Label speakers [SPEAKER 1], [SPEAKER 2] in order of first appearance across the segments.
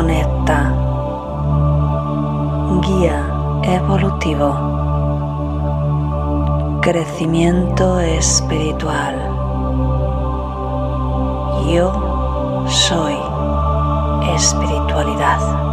[SPEAKER 1] conecta. Guía evolutivo. Crecimiento espiritual. Yo soy espiritualidad.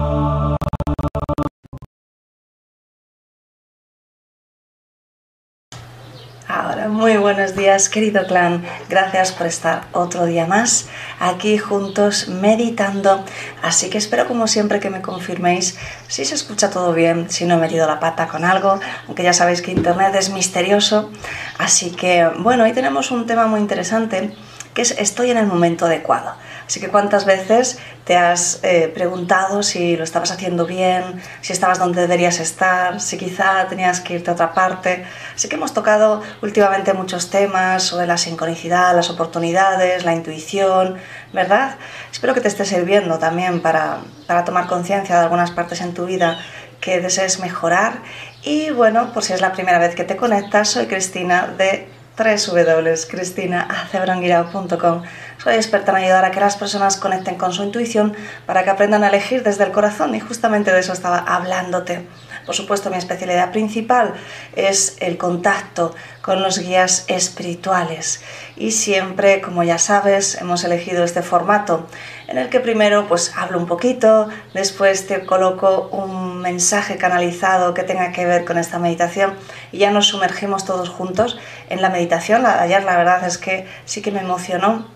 [SPEAKER 1] Muy buenos días, querido clan. Gracias por estar otro día más aquí juntos meditando. Así que espero, como siempre, que me confirméis si se escucha todo bien, si no he metido la pata con algo, aunque ya sabéis que Internet es misterioso. Así que, bueno, hoy tenemos un tema muy interesante que es estoy en el momento adecuado. Así que cuántas veces te has eh, preguntado si lo estabas haciendo bien, si estabas donde deberías estar, si quizá tenías que irte a otra parte. Así que hemos tocado últimamente muchos temas sobre la sincronicidad, las oportunidades, la intuición, ¿verdad? Espero que te esté sirviendo también para, para tomar conciencia de algunas partes en tu vida que desees mejorar. Y bueno, por si es la primera vez que te conectas, soy Cristina de www.cristinacebranguirao.com soy experta en ayudar a que las personas conecten con su intuición para que aprendan a elegir desde el corazón y justamente de eso estaba hablándote. Por supuesto, mi especialidad principal es el contacto con los guías espirituales. Y siempre, como ya sabes, hemos elegido este formato en el que primero pues hablo un poquito, después te coloco un mensaje canalizado que tenga que ver con esta meditación y ya nos sumergimos todos juntos en la meditación. Ayer la verdad es que sí que me emocionó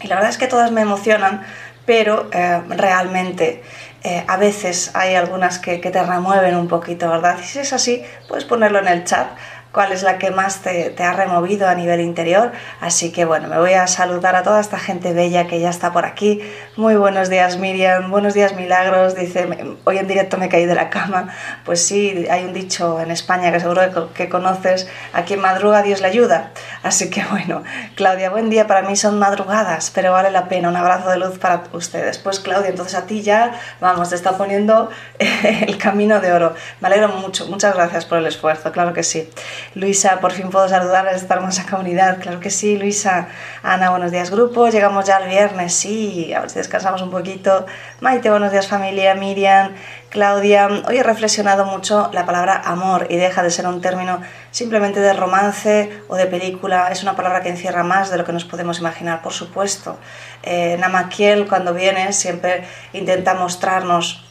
[SPEAKER 1] y la verdad es que todas me emocionan, pero eh, realmente eh, a veces hay algunas que, que, te remueven un poquito, ¿verdad? Y si es así, puedes ponerlo en el chat cuál es la que más te, ha removido a nivel interior. Así que bueno, me voy a saludar a toda esta gente bella que ya está por aquí. Muy buenos días Miriam, buenos días Milagros, dice, hoy en directo me caí de la cama. Pues sí, hay un dicho en España que seguro que conoces, a quien madruga Dios le ayuda. Así que bueno, Claudia, buen día, para mí son madrugadas, pero vale la pena, un abrazo de luz para ustedes. Pues Claudia, entonces a ti ya, vamos, te está poniendo el camino de oro. Me alegro mucho, muchas gracias por el esfuerzo, claro que sí. Luisa, por fin puedo saludar a esta hermosa comunidad. Claro que sí, Luisa. Ana, buenos días, grupo. Llegamos ya al viernes, sí. A ver si descansamos un poquito. Maite, buenos días, familia. Miriam, Claudia. Hoy he reflexionado mucho la palabra amor y deja de ser un término simplemente de romance o de película. Es una palabra que encierra más de lo que nos podemos imaginar, por supuesto. Eh, Namakiel, cuando viene, siempre intenta mostrarnos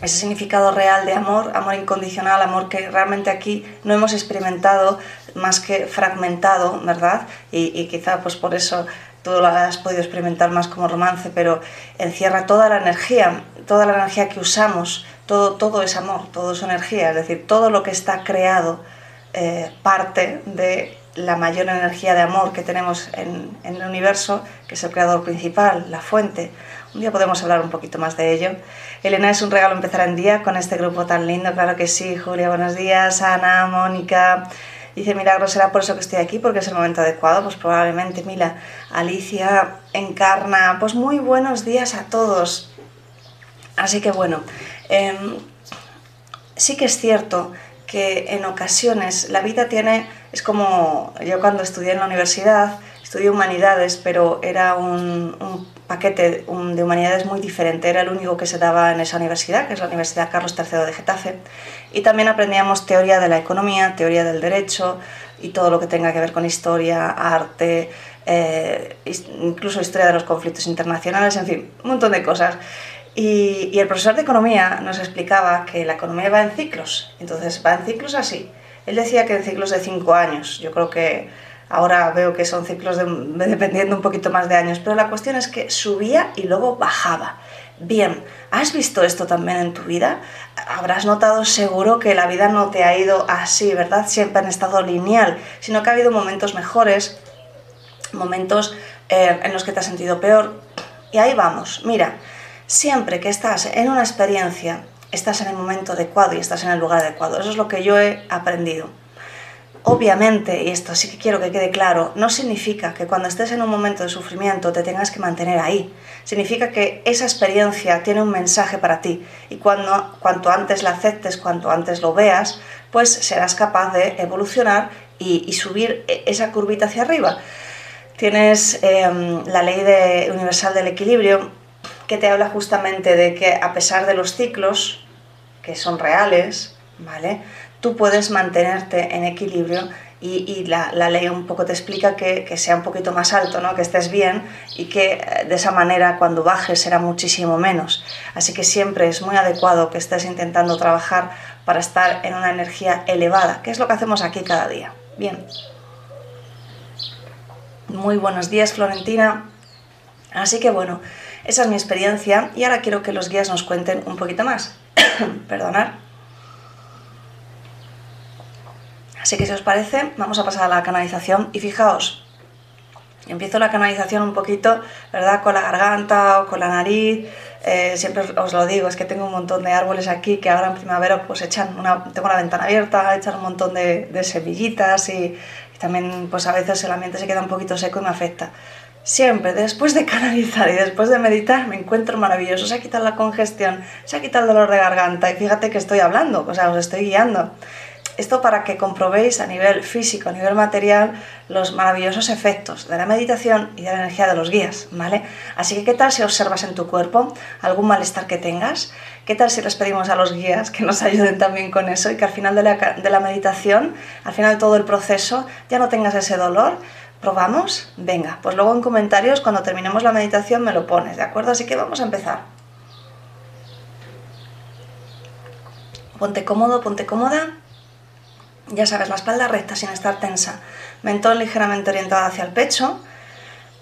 [SPEAKER 1] ese significado real de amor, amor incondicional, amor que realmente aquí no hemos experimentado más que fragmentado, ¿verdad? Y, quizá pues por eso tú lo has podido experimentar más como romance, pero encierra toda la energía, toda la energía que usamos, todo, todo es amor, todo es energía, es decir, todo lo que está creado eh, parte de la mayor energía de amor que tenemos en, en el universo, que es el creador principal, la fuente. Un día podemos hablar un poquito más de ello. Elena, es un regalo empezar en día con este grupo tan lindo, claro que sí. Julia, buenos días. Ana, Mónica. Dice Milagro, ¿será por eso que estoy aquí? Porque es el momento adecuado. Pues probablemente, Mila. Alicia, Encarna. Pues muy buenos días a todos. Así que bueno, em, sí que es cierto que en ocasiones la vida tiene, es como yo cuando estudié en la universidad, estudié humanidades, pero era un, paquete de humanidades muy diferente. Era el único que se daba en esa universidad, que es la Universidad Carlos III de Getafe. Y también aprendíamos teoría de la economía, teoría del derecho y todo lo que tenga que ver con historia, arte, eh, incluso historia de los conflictos internacionales, en fin, un montón de cosas. Y, y el profesor de economía nos explicaba que la economía va en ciclos. Entonces, va en ciclos así. Él decía que en ciclos de cinco años. Yo creo que Ahora veo que son ciclos de, dependiendo un poquito más de años, pero la cuestión es que subía y luego bajaba. Bien, ¿has visto esto también en tu vida? Habrás notado seguro que la vida no te ha ido así, ¿verdad? Siempre han estado lineal, sino que ha habido momentos mejores, momentos eh, en los que te has sentido peor. Y ahí vamos, mira, siempre que estás en una experiencia, estás en el momento adecuado y estás en el lugar adecuado. Eso es lo que yo he aprendido. Obviamente, y esto sí que quiero que quede claro, no significa que cuando estés en un momento de sufrimiento te tengas que mantener ahí. Significa que esa experiencia tiene un mensaje para ti y cuando, cuanto antes la aceptes, cuanto antes lo veas, pues serás capaz de evolucionar y, subir e, esa curvita hacia arriba. Tienes em, la ley universal del equilibrio que te habla justamente de que a pesar de los ciclos, que son reales, ¿vale? Tú puedes mantenerte en equilibrio y, la, ley un poco te explica que, que, sea un poquito más alto, ¿no? que estés bien y que eh, de esa manera cuando bajes será muchísimo menos. Así que siempre es muy adecuado que estés intentando trabajar para estar en una energía elevada, que es lo que hacemos aquí cada día. Bien. Muy buenos días, Florentina. Así que bueno, esa es mi experiencia y ahora quiero que los guías nos cuenten un poquito más. Perdonad. Así que si os parece, vamos a pasar a la canalización y fijaos, empiezo la canalización un poquito, ¿verdad? Con la garganta o con la nariz. Eh, siempre os lo digo, es que tengo un montón de árboles aquí que ahora en primavera pues echan una, tengo la ventana abierta, echan un montón de, semillitas y, y, también pues a veces el ambiente se queda un poquito seco y me afecta. Siempre, después de canalizar y después de meditar, me encuentro maravilloso. Se ha quitado la congestión, se ha quitado el dolor de garganta y fíjate que estoy hablando, o sea, os estoy guiando. Esto para que comprobéis a nivel físico, a nivel material, los maravillosos efectos de la meditación y de la energía de los guías, ¿vale? Así que, ¿qué tal si observas en tu cuerpo algún malestar que tengas? ¿Qué tal si les pedimos a los guías que nos ayuden también con eso y que al final de la, de la meditación, al final de todo el proceso, ya no tengas ese dolor? ¿Probamos? Venga, pues luego en comentarios, cuando terminemos la meditación, me lo pones, ¿de acuerdo? Así que vamos a empezar. Ponte cómodo, ponte cómoda. Ya sabes, la espalda recta sin estar tensa, mentón ligeramente orientado hacia el pecho,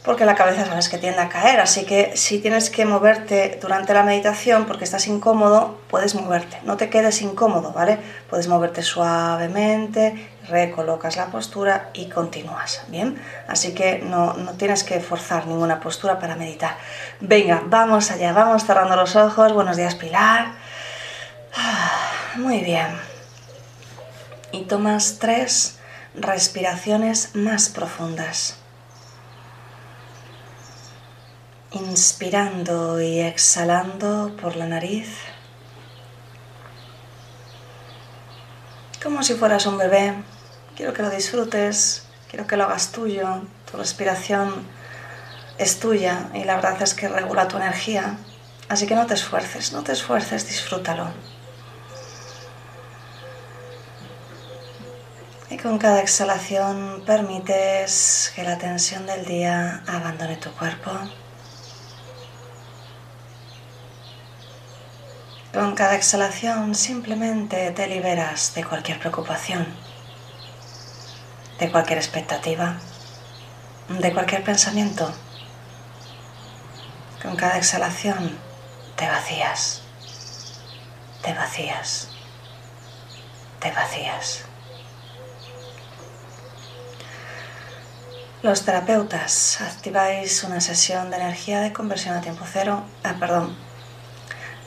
[SPEAKER 1] porque la cabeza sabes que tiende a caer, así que si tienes que moverte durante la meditación porque estás incómodo, puedes moverte, no te quedes incómodo, ¿vale? Puedes moverte suavemente, recolocas la postura y continúas, ¿bien? Así que no, no tienes que forzar ninguna postura para meditar. Venga, vamos allá, vamos cerrando los ojos, buenos días Pilar. Ah, muy bien y tomas tres respiraciones más profundas. Inspirando y exhalando por la nariz. Como si fueras un bebé. Quiero que lo disfrutes, quiero que lo hagas tuyo. Tu respiración es tuya y la verdad es que regula tu energía. Así que no te esfuerces, no te esfuerces, disfrútalo. Y con cada exhalación permites que la tensión del día abandone tu cuerpo. Con cada exhalación simplemente te liberas de cualquier preocupación, de cualquier expectativa, de cualquier pensamiento. Con cada exhalación te vacías, te vacías, te vacías. Los terapeutas activáis una sesión de energía de conversión a tiempo cero. Ah, perdón.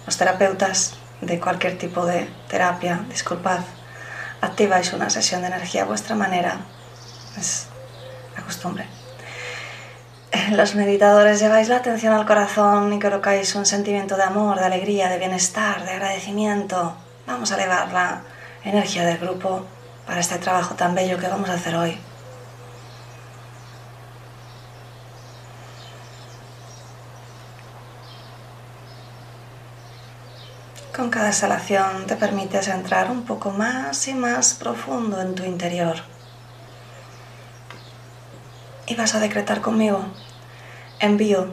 [SPEAKER 1] Los terapeutas de cualquier tipo de terapia, disculpad, activáis una sesión de energía a vuestra manera. Es la costumbre. Los meditadores lleváis la atención al corazón y colocáis un sentimiento de amor, de alegría, de bienestar, de agradecimiento. Vamos a elevar la energía del grupo para este trabajo tan bello que vamos a hacer hoy. Con cada exhalación te permites entrar un poco más y más profundo en tu interior. Y vas a decretar conmigo, envío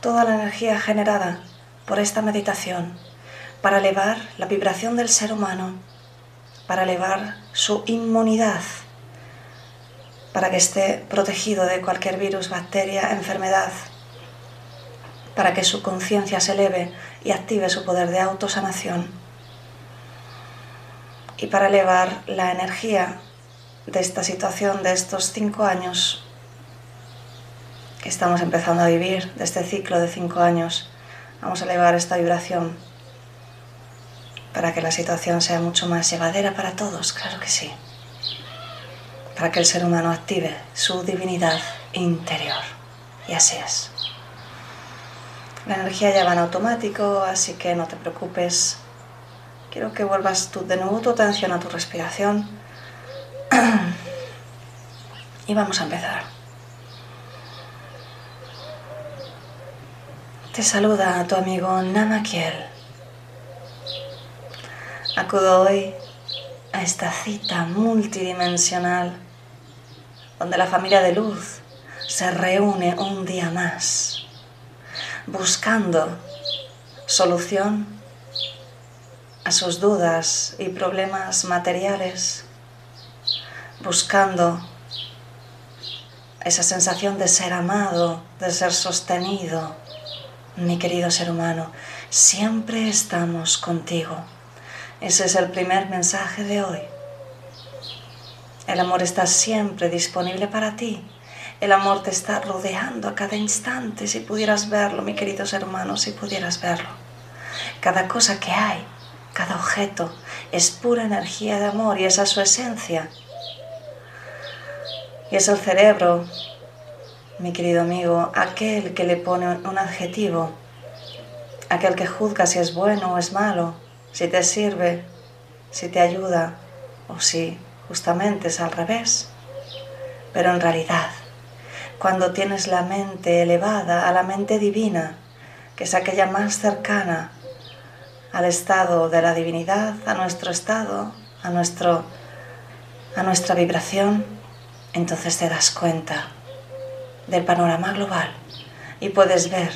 [SPEAKER 1] toda la energía generada por esta meditación para elevar la vibración del ser humano, para elevar su inmunidad, para que esté protegido de cualquier virus, bacteria, enfermedad, para que su conciencia se eleve y active su poder de autosanación. Y para elevar la energía de esta situación, de estos cinco años que estamos empezando a vivir, de este ciclo de cinco años, vamos a elevar esta vibración para que la situación sea mucho más llevadera para todos, claro que sí. Para que el ser humano active su divinidad interior. Y así es. La energía ya va en automático, así que no te preocupes. Quiero que vuelvas tú de nuevo tu atención a tu respiración. y vamos a empezar. Te saluda tu amigo Namakiel. Acudo hoy a esta cita multidimensional donde la familia de luz se reúne un día más buscando solución a sus dudas y problemas materiales, buscando esa sensación de ser amado, de ser sostenido, mi querido ser humano, siempre estamos contigo. Ese es el primer mensaje de hoy. El amor está siempre disponible para ti. El amor te está rodeando a cada instante. Si pudieras verlo, mi querido ser humano, si pudieras verlo. Cada cosa que hay, cada objeto, es pura energía de amor y esa es su esencia. Y es el cerebro mi querido amigo, aquel que le pone un adjetivo, aquel que juzga si es bueno o es malo, si te sirve, si te ayuda o si justamente es al revés. Pero en realidad, cuando tienes la mente elevada a la mente divina, que es aquella más cercana al estado de la divinidad, a nuestro estado, a, nuestro, a nuestra vibración, entonces te das cuenta del panorama global y puedes ver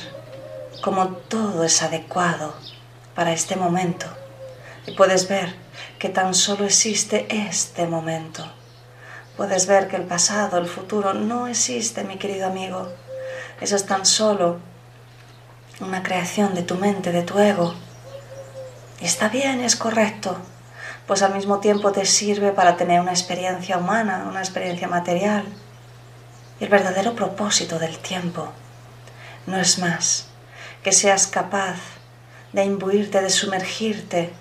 [SPEAKER 1] cómo todo es adecuado para este momento y puedes ver que tan solo existe este momento. Puedes ver que el pasado, el futuro no existe, mi querido amigo. Eso es tan solo una creación de tu mente, de tu ego. Y está bien, es correcto, pues al mismo tiempo te sirve para tener una experiencia humana, una experiencia material el verdadero propósito del tiempo no es más que seas capaz de imbuirte, de sumergirte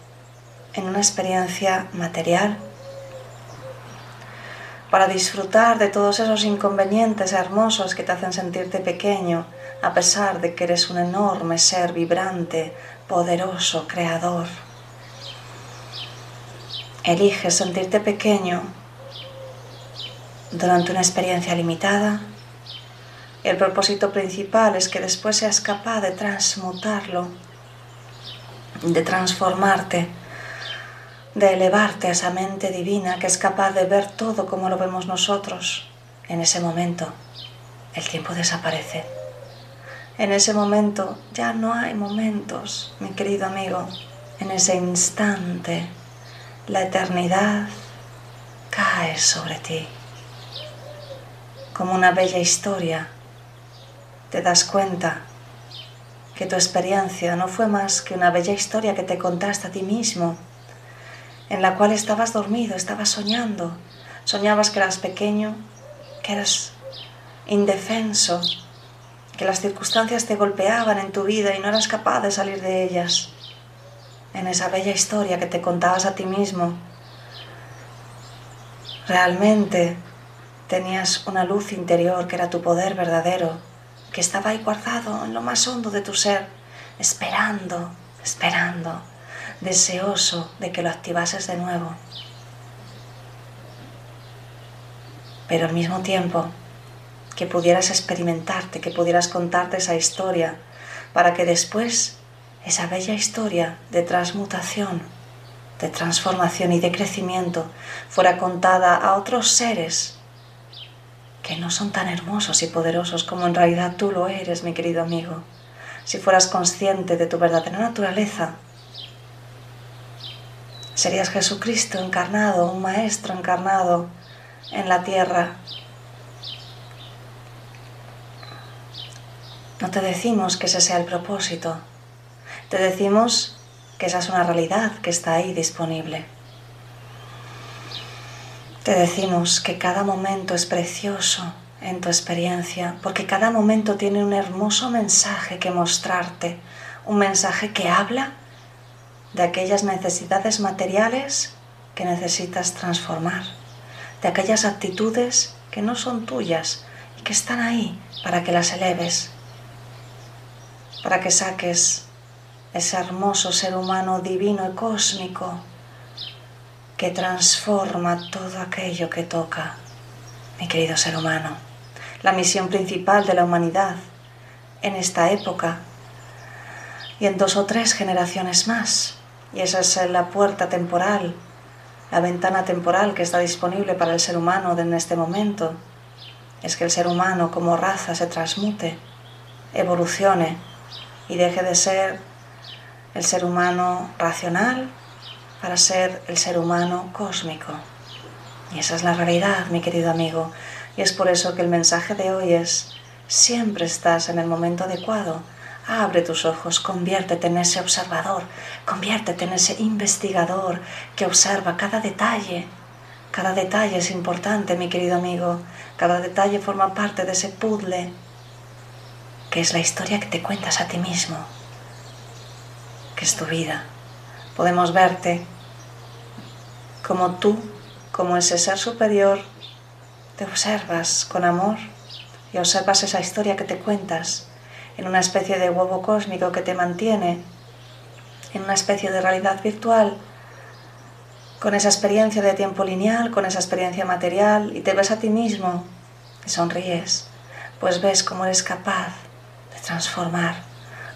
[SPEAKER 1] en una experiencia material para disfrutar de todos esos inconvenientes hermosos que te hacen sentirte pequeño, a pesar de que eres un enorme ser vibrante, poderoso, creador. Eliges sentirte pequeño durante una experiencia limitada. El propósito principal es que después seas capaz de transmutarlo, de transformarte, de elevarte a esa mente divina que es capaz de ver todo como lo vemos nosotros. En ese momento, el tiempo desaparece. En ese momento ya no hay momentos, mi querido amigo. En ese instante, la eternidad cae sobre ti como una bella historia, te das cuenta que tu experiencia no fue más que una bella historia que te contaste a ti mismo, en la cual estabas dormido, estabas soñando, soñabas que eras pequeño, que eras indefenso, que las circunstancias te golpeaban en tu vida y no eras capaz de salir de ellas. En esa bella historia que te contabas a ti mismo, realmente Tenías una luz interior que era tu poder verdadero, que estaba ahí guardado en lo más hondo de tu ser, esperando, esperando, deseoso de que lo activases de nuevo. Pero al mismo tiempo, que pudieras experimentarte, que pudieras contarte esa historia, para que después esa bella historia de transmutación, de transformación y de crecimiento fuera contada a otros seres que no son tan hermosos y poderosos como en realidad tú lo eres, mi querido amigo. Si fueras consciente de tu verdadera naturaleza, serías Jesucristo encarnado, un maestro encarnado en la tierra. No te decimos que ese sea el propósito, te decimos que esa es una realidad que está ahí disponible. Te decimos que cada momento es precioso en tu experiencia, porque cada momento tiene un hermoso mensaje que mostrarte, un mensaje que habla de aquellas necesidades materiales que necesitas transformar, de aquellas actitudes que no son tuyas y que están ahí para que las eleves, para que saques ese hermoso ser humano divino y cósmico que transforma todo aquello que toca, mi querido ser humano. La misión principal de la humanidad en esta época y en dos o tres generaciones más. Y esa es la puerta temporal, la ventana temporal que está disponible para el ser humano en este momento. Es que el ser humano como raza se transmute, evolucione y deje de ser el ser humano racional para ser el ser humano cósmico. Y esa es la realidad, mi querido amigo. Y es por eso que el mensaje de hoy es, siempre estás en el momento adecuado. Abre tus ojos, conviértete en ese observador, conviértete en ese investigador que observa cada detalle. Cada detalle es importante, mi querido amigo. Cada detalle forma parte de ese puzzle que es la historia que te cuentas a ti mismo, que es tu vida. Podemos verte como tú, como ese ser superior, te observas con amor y observas esa historia que te cuentas en una especie de huevo cósmico que te mantiene, en una especie de realidad virtual, con esa experiencia de tiempo lineal, con esa experiencia material, y te ves a ti mismo y sonríes, pues ves cómo eres capaz transformar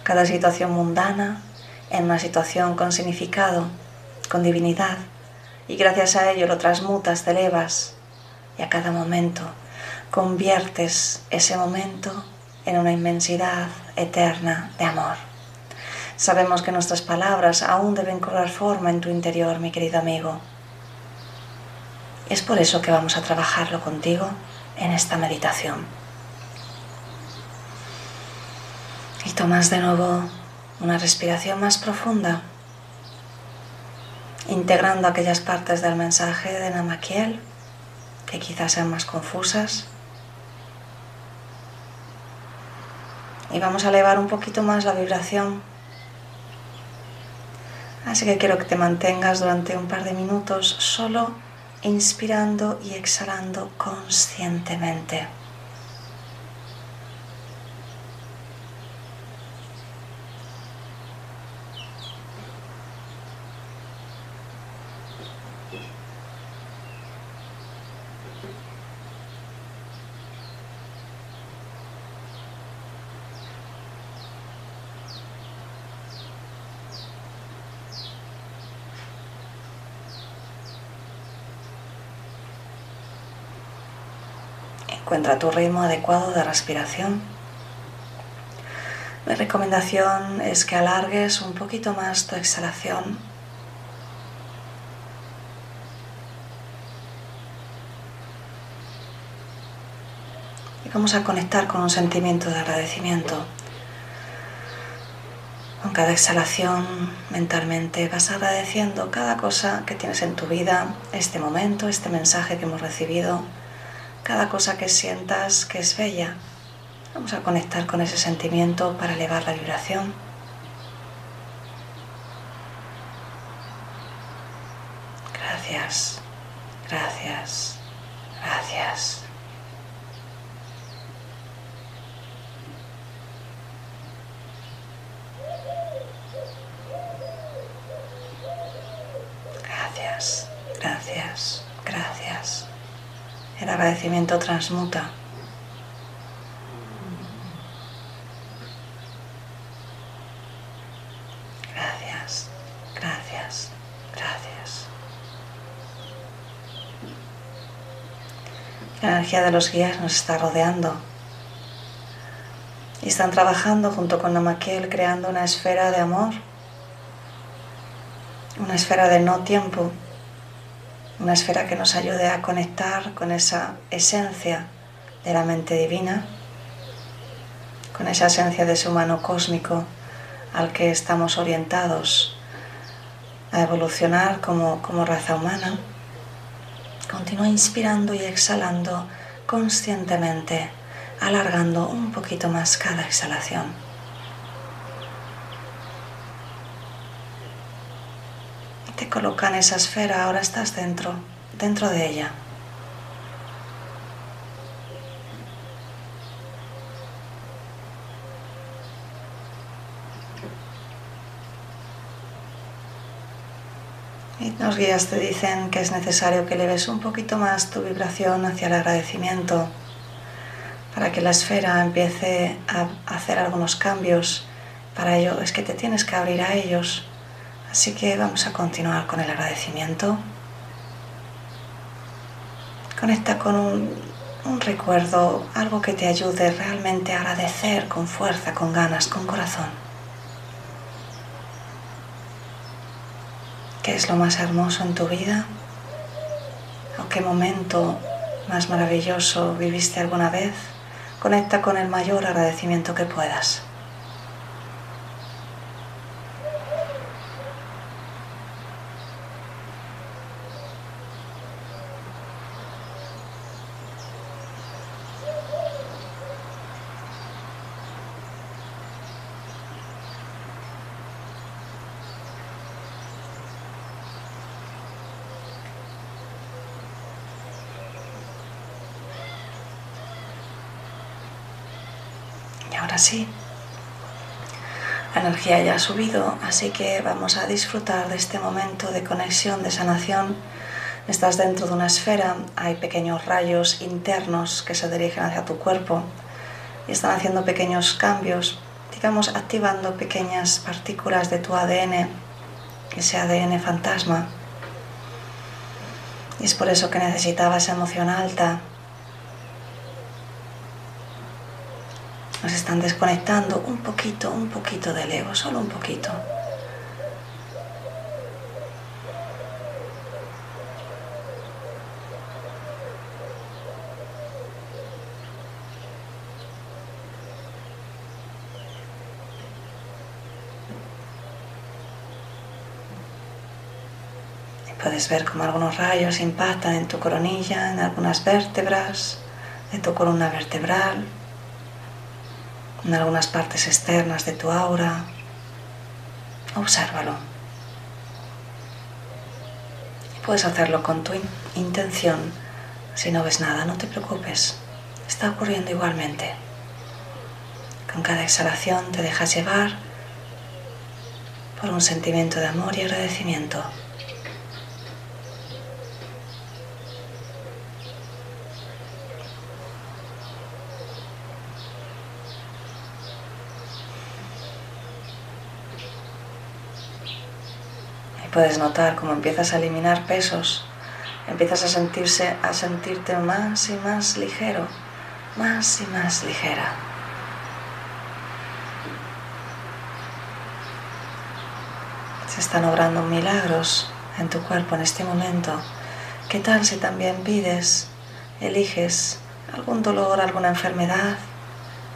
[SPEAKER 1] cada situación mundana en una situación con significado, con divinidad, y gracias a ello lo transmutas, te elevas, y a cada momento conviertes ese momento en una inmensidad eterna de amor. Sabemos que nuestras palabras aún deben cobrar forma en tu interior, mi querido amigo. Es por eso que vamos a trabajarlo contigo en esta meditación. Y tomas de nuevo una respiración más profunda, integrando aquellas partes del mensaje de Namakiel que quizás sean más confusas. Y vamos a elevar un poquito más la vibración. Así que quiero que te mantengas durante un par de minutos solo inspirando y exhalando conscientemente. Encuentra tu ritmo adecuado de respiración. Mi recomendación es que alargues un poquito más tu exhalación. Y vamos a conectar con un sentimiento de agradecimiento. Con cada exhalación mentalmente vas agradeciendo cada cosa que tienes en tu vida, este momento, este mensaje que hemos recibido cada cosa que sientas que es bella. Vamos a conectar con ese sentimiento para elevar la vibración. Gracias, gracias, gracias. Gracias, gracias. El agradecimiento transmuta. Gracias, gracias, gracias. La energía de los guías nos está rodeando y están trabajando junto con Namakel creando una esfera de amor, una esfera de no tiempo una esfera que nos ayude a conectar con esa esencia de la mente divina, con esa esencia de ese humano cósmico al que estamos orientados a evolucionar como, como raza humana. Continúa inspirando y exhalando conscientemente, alargando un poquito más cada exhalación. Te coloca en esa esfera, ahora estás dentro, dentro de ella. Y los guías te dicen que es necesario que eleves un poquito más tu vibración hacia el agradecimiento para que la esfera empiece a hacer algunos cambios Para ello es que te tienes que abrir a ellos. Así que vamos a continuar con el agradecimiento. Conecta con un, recuerdo, algo que te ayude realmente a agradecer con fuerza, con ganas, con corazón. ¿Qué es lo más hermoso en tu vida? ¿O qué momento más maravilloso viviste alguna vez? Conecta con el mayor agradecimiento que puedas. Ahora sí, la energía ya ha subido, así que vamos a disfrutar de este momento de conexión, de sanación. Estás dentro de una esfera, hay pequeños rayos internos que se dirigen hacia tu cuerpo y están haciendo pequeños cambios, digamos activando pequeñas partículas de tu ADN, ese ADN fantasma. Y es por eso que necesitabas emoción alta, Nos están desconectando un poquito, un poquito del ego, solo un poquito. Puedes ver cómo algunos rayos impactan en tu coronilla, en algunas vértebras de tu columna vertebral en algunas partes externas de tu aura. Obsérvalo. puedes hacerlo con tu intención. Si no ves nada, no te preocupes. Está ocurriendo igualmente. Con cada exhalación te dejas llevar por un sentimiento de amor y agradecimiento. Puedes notar cómo empiezas a eliminar pesos, empiezas a sentirse, a sentirte más y más ligero, más y más ligera. Se están obrando milagros en tu cuerpo en este momento. ¿Qué tal si también pides, eliges algún dolor, alguna enfermedad,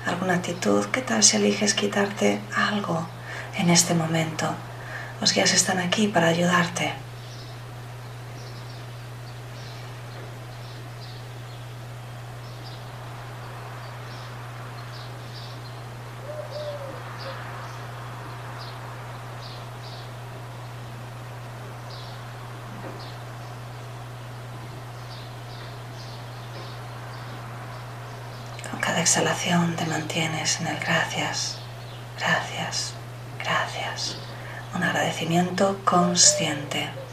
[SPEAKER 1] alguna actitud? ¿Qué tal si eliges quitarte algo en este momento? Los guías están aquí para ayudarte. Con cada exhalación te mantienes en el gracias, gracias, gracias un agradecimiento consciente.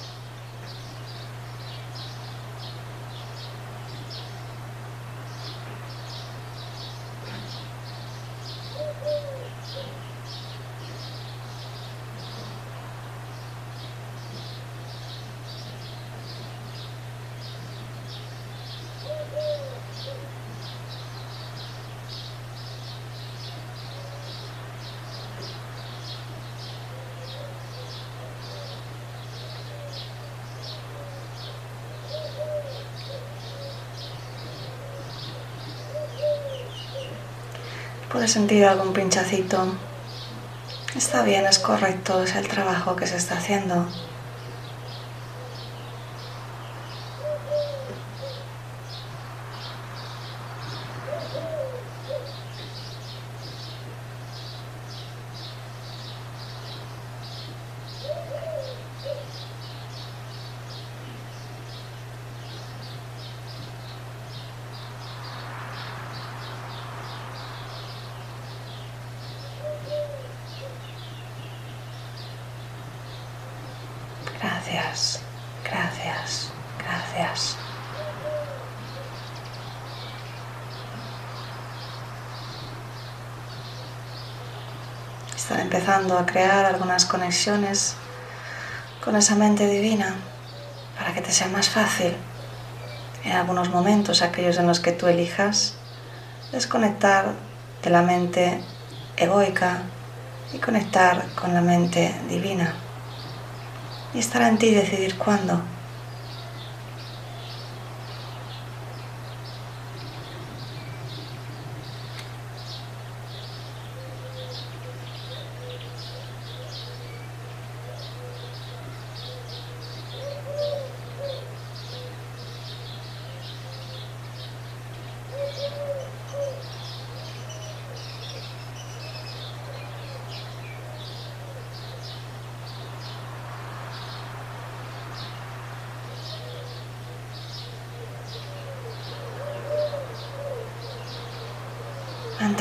[SPEAKER 1] Puedes sentir algún pinchacito. Está bien, es correcto, es el trabajo que se está haciendo. Gracias, gracias, gracias. Estar empezando a crear algunas conexiones con esa mente divina para que te sea más fácil en algunos momentos, aquellos en los que tú elijas, desconectar de la mente egoica y conectar con la mente divina. Y estará en ti decidir cuándo.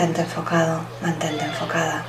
[SPEAKER 1] Mantente enfocado, mantente enfocada.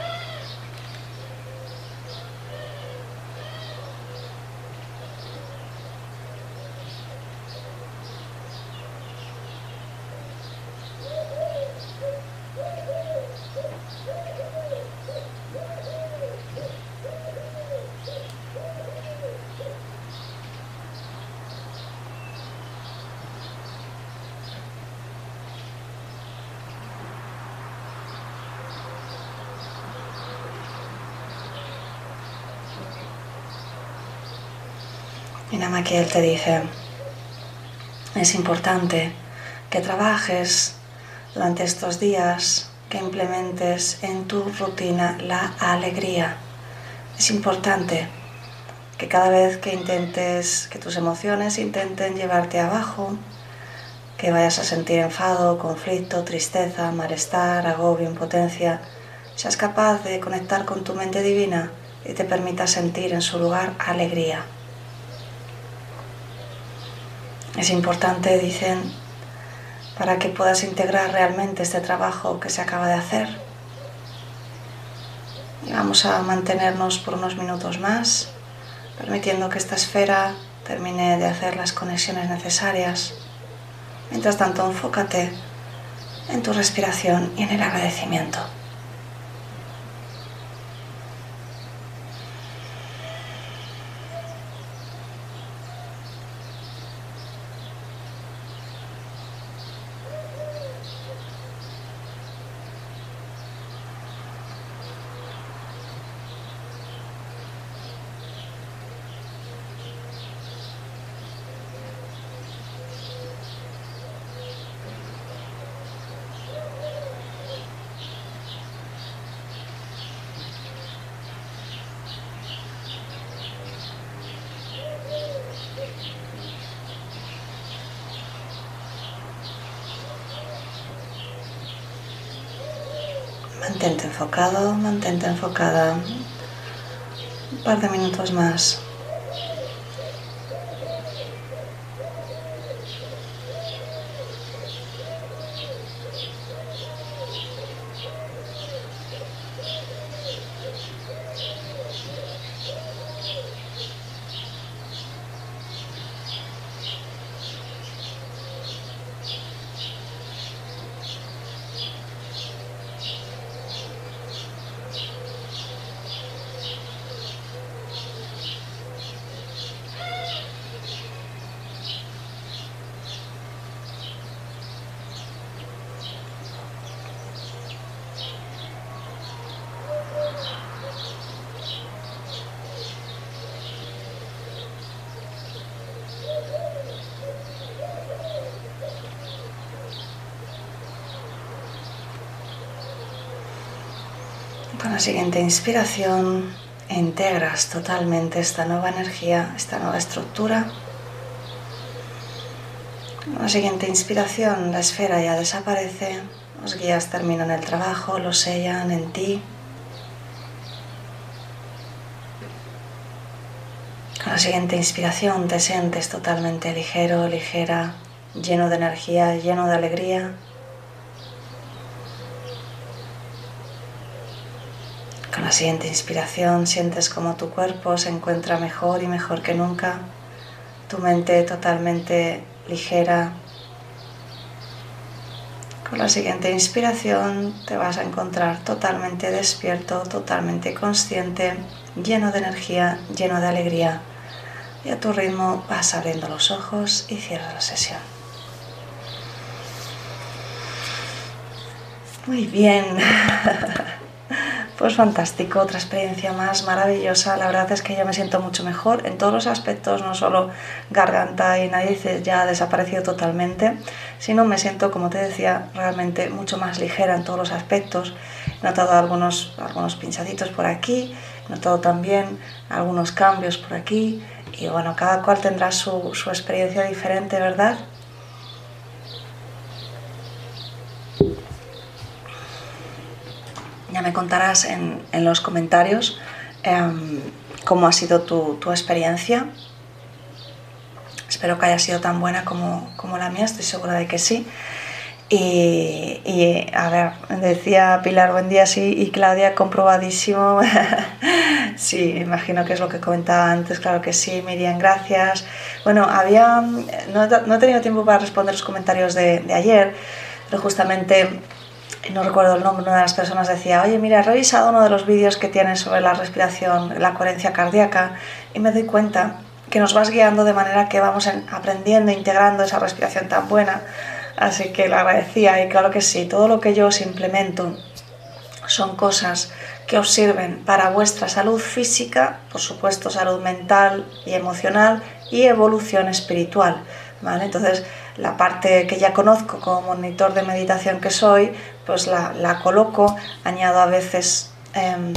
[SPEAKER 1] Y nada que él te dice, es importante que trabajes durante estos días, que implementes en tu rutina la alegría. Es importante que cada vez que intentes, que tus emociones intenten llevarte abajo, que vayas a sentir enfado, conflicto, tristeza, malestar, agobio, impotencia, seas capaz de conectar con tu mente divina y te permita sentir en su lugar alegría. Es importante, dicen, para que puedas integrar realmente este trabajo que se acaba de hacer. Y vamos a mantenernos por unos minutos más, permitiendo que esta esfera termine de hacer las conexiones necesarias. Mientras tanto, enfócate en tu respiración y en el agradecimiento. Mantente enfocado, mantente enfocada. Un par de minutos más. Siguiente inspiración integras totalmente esta nueva energía, esta nueva estructura. Con la siguiente inspiración la esfera ya desaparece, los guías terminan el trabajo, lo sellan en ti. Con la siguiente inspiración te sientes totalmente ligero, ligera, lleno de energía, lleno de alegría. Con la siguiente inspiración sientes como tu cuerpo se encuentra mejor y mejor que nunca, tu mente totalmente ligera. con la siguiente inspiración te vas a encontrar totalmente despierto, totalmente consciente, lleno de energía, lleno de alegría. Y a tu ritmo vas abriendo los ojos y cierras la sesión. Muy bien. Pues fantástico, otra experiencia más maravillosa. La verdad es que yo me siento mucho mejor en todos los aspectos, no solo garganta y narices ya ha desaparecido totalmente, sino me siento, como te decía, realmente mucho más ligera en todos los aspectos. He notado algunos, algunos pinchaditos por aquí, he notado también algunos cambios por aquí y bueno, cada cual tendrá su, su experiencia diferente, ¿verdad? Ya me contarás en, en los comentarios em, cómo ha sido tu, tu, experiencia. Espero que haya sido tan buena como, como la mía, estoy segura de que sí. Y, y, a ver, decía Pilar, buen día, sí, y Claudia, comprobadísimo. sí, imagino que es lo que comentaba antes, claro que sí, Miriam, gracias. Bueno, había, no, no he tenido tiempo para responder los comentarios de, de ayer, pero justamente no recuerdo el nombre, una de las personas decía, oye, mira, he revisado uno de los vídeos que tienes sobre la respiración, la coherencia cardíaca, y me doy cuenta que nos vas guiando de manera que vamos aprendiendo, integrando esa respiración tan buena. Así que lo agradecía y claro que sí, todo lo que yo os implemento son cosas que os sirven para vuestra salud física, por supuesto salud mental y emocional y evolución espiritual. ¿vale? Entonces, la parte que ya conozco como monitor de meditación que soy, pues la, la coloco, añado a veces eh,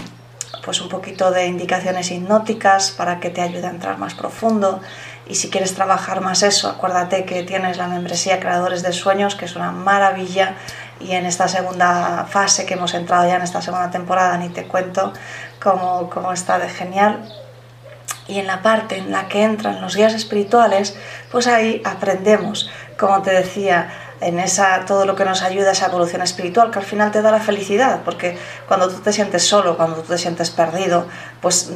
[SPEAKER 1] pues un poquito de indicaciones hipnóticas para que te ayude a entrar más profundo. Y si quieres trabajar más eso, acuérdate que tienes la membresía Creadores de Sueños, que es una maravilla. Y en esta segunda fase que hemos entrado ya en esta segunda temporada, ni te cuento cómo, cómo está de genial y en la parte en la que entran los guías espirituales, pues ahí aprendemos, como te decía, en esa todo lo que nos ayuda esa evolución espiritual, que al final te da la felicidad, porque cuando tú te sientes solo, cuando tú te sientes perdido, pues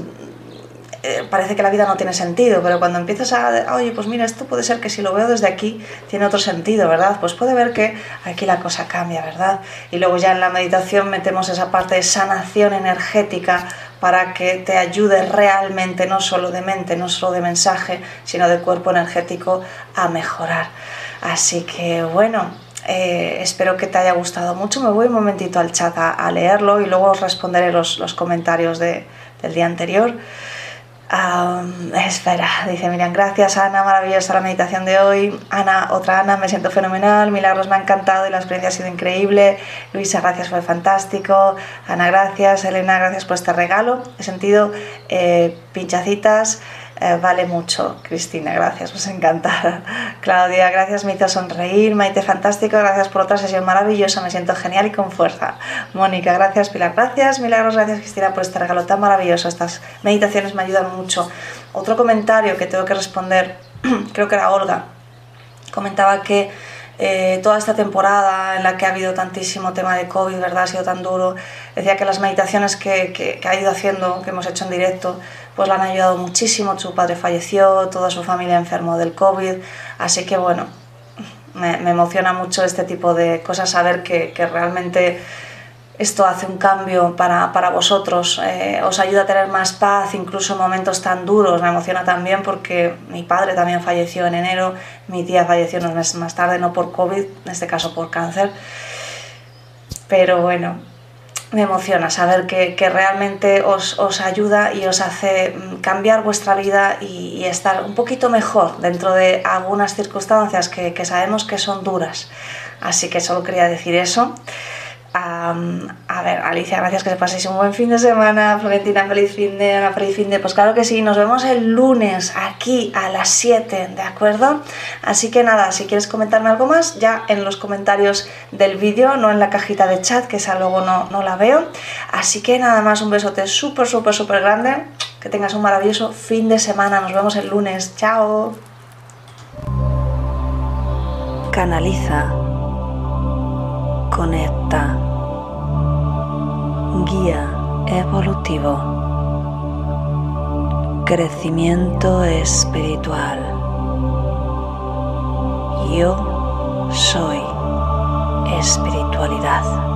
[SPEAKER 1] eh, parece que la vida no tiene sentido, pero cuando empiezas a, oye, pues mira, esto puede ser que si lo veo desde aquí tiene otro sentido, ¿verdad? Pues puede ver que aquí la cosa cambia, ¿verdad? Y luego ya en la meditación metemos esa parte de sanación energética para que te ayude realmente, no solo de mente, no solo de mensaje, sino de cuerpo energético a mejorar. Así que bueno, eh, espero que te haya gustado mucho. Me voy un momentito al chat a, leerlo y luego os responderé los, los comentarios de, del día anterior. Espera, dice Miriam, gracias Ana, maravillosa la meditación de hoy. Ana, otra Ana, me siento fenomenal. Milagros me ha encantado y la experiencia ha sido increíble. Luisa, gracias, fue fantástico. Ana, gracias. Elena, gracias por este regalo. He sentido eh, pinchacitas. Eh, vale mucho, Cristina, gracias, nos encanta. Claudia, gracias, me hizo sonreír. Maite, fantástico, gracias por otra sesión maravillosa, me siento genial y con fuerza. Mónica, gracias, Pilar, gracias. Milagros, gracias, Cristina, por este regalo tan maravilloso. Estas meditaciones me ayudan mucho. Otro comentario que tengo que responder, creo que era Olga, comentaba que eh, toda esta temporada en la que ha habido tantísimo tema de COVID, ¿verdad? Ha sido tan duro. Decía que las meditaciones que, que, que, ha ido haciendo, que hemos hecho en directo, pues la han ayudado muchísimo. Su padre falleció, toda su familia enfermó del COVID. Así que bueno, me, emociona mucho este tipo de cosas, saber que, que realmente esto hace un cambio para, para vosotros, eh, os ayuda a tener más paz, incluso en momentos tan duros. Me emociona también porque mi padre también falleció en enero, mi tía falleció unos meses más tarde, no por COVID, en este caso por cáncer. Pero bueno, me emociona saber que, realmente os, ayuda y os hace cambiar vuestra vida y, estar un poquito mejor dentro de algunas circunstancias que sabemos que son duras. Así que solo quería decir eso. A ver, Alicia, gracias que paséis un buen fin de semana. Florentina, feliz fin de, Ana, feliz fin de. Pues claro que sí, nos vemos el lunes aquí a las 7, ¿de acuerdo? Así que nada, si quieres comentarme algo más, ya en los comentarios del vídeo, no en la cajita de chat, que esa luego no, no la veo. Así que nada más, un besote súper, súper, súper grande. Que tengas un maravilloso fin de semana. Nos vemos el lunes. Chao.
[SPEAKER 2] Canaliza conecta, guía evolutivo, crecimiento espiritual. Yo soy espiritualidad.